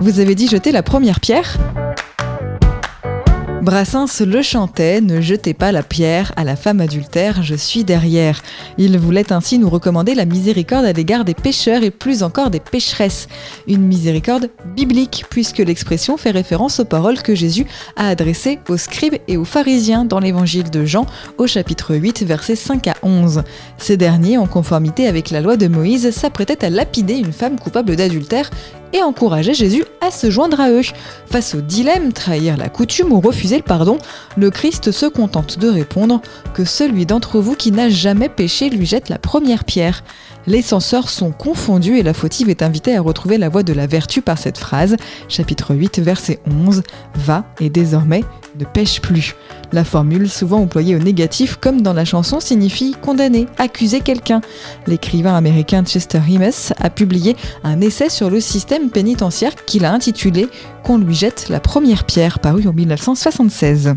Vous avez dit jeter la première pierre Brassens le chantait, ne jetez pas la pierre à la femme adultère, je suis derrière. Il voulait ainsi nous recommander la miséricorde à l'égard des pécheurs et plus encore des pécheresses. Une miséricorde biblique, puisque l'expression fait référence aux paroles que Jésus a adressées aux scribes et aux pharisiens dans l'évangile de Jean au chapitre 8 versets 5 à 11. Ces derniers, en conformité avec la loi de Moïse, s'apprêtaient à lapider une femme coupable d'adultère et encourageaient Jésus à se joindre à eux. Face au dilemme, trahir la coutume ou refuser le pardon, le Christ se contente de répondre que celui d'entre vous qui n'a jamais péché lui jette la première pierre. Les censeurs sont confondus et la fautive est invitée à retrouver la voie de la vertu par cette phrase, chapitre 8, verset 11, Va et désormais ne pêche plus. La formule, souvent employée au négatif comme dans la chanson, signifie condamner, accuser quelqu'un. L'écrivain américain Chester Himes a publié un essai sur le système pénitentiaire qu'il a intitulé Qu'on lui jette la première pierre, paru en 1976.